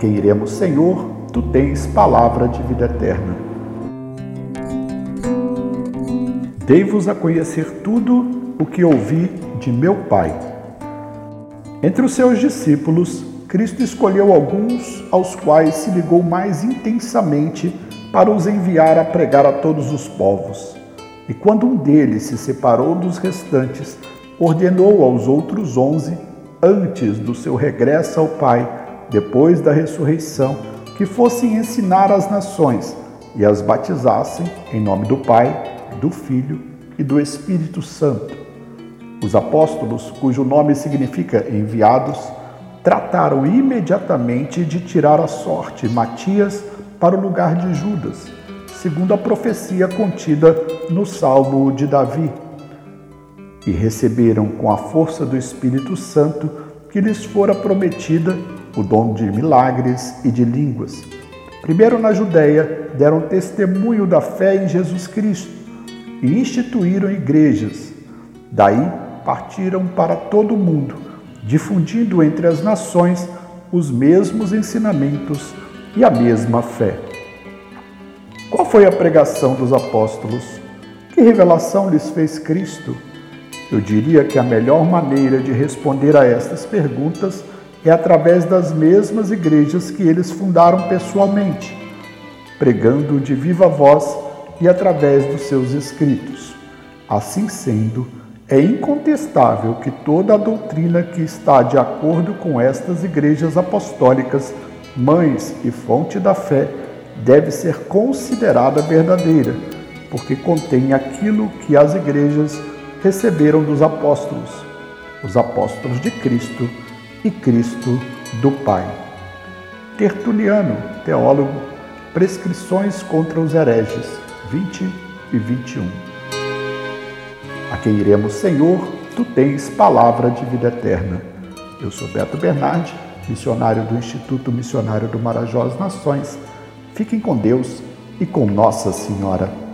quem iremos, Senhor, tu tens palavra de vida eterna. Dei-vos a conhecer tudo o que ouvi de meu Pai. Entre os seus discípulos, Cristo escolheu alguns aos quais se ligou mais intensamente para os enviar a pregar a todos os povos. E quando um deles se separou dos restantes, ordenou aos outros onze, antes do seu regresso ao Pai, depois da ressurreição, que fossem ensinar as nações e as batizassem em nome do Pai, do Filho e do Espírito Santo. Os apóstolos, cujo nome significa enviados, trataram imediatamente de tirar a sorte Matias para o lugar de Judas, segundo a profecia contida no Salmo de Davi. E receberam com a força do Espírito Santo que lhes fora prometida o dom de milagres e de línguas. Primeiro na Judéia, deram testemunho da fé em Jesus Cristo e instituíram igrejas. Daí partiram para todo o mundo, difundindo entre as nações os mesmos ensinamentos e a mesma fé. Qual foi a pregação dos apóstolos? Que revelação lhes fez Cristo? Eu diria que a melhor maneira de responder a estas perguntas é através das mesmas igrejas que eles fundaram pessoalmente, pregando de viva voz e através dos seus escritos. Assim sendo, é incontestável que toda a doutrina que está de acordo com estas igrejas apostólicas, mães e fonte da fé, deve ser considerada verdadeira, porque contém aquilo que as igrejas receberam dos apóstolos, os apóstolos de Cristo e Cristo do Pai. Tertuliano, teólogo, Prescrições contra os hereges, 20 e 21. A quem iremos, Senhor, tu tens palavra de vida eterna. Eu sou Beto Bernardi, missionário do Instituto Missionário do Marajó às Nações. Fiquem com Deus e com Nossa Senhora.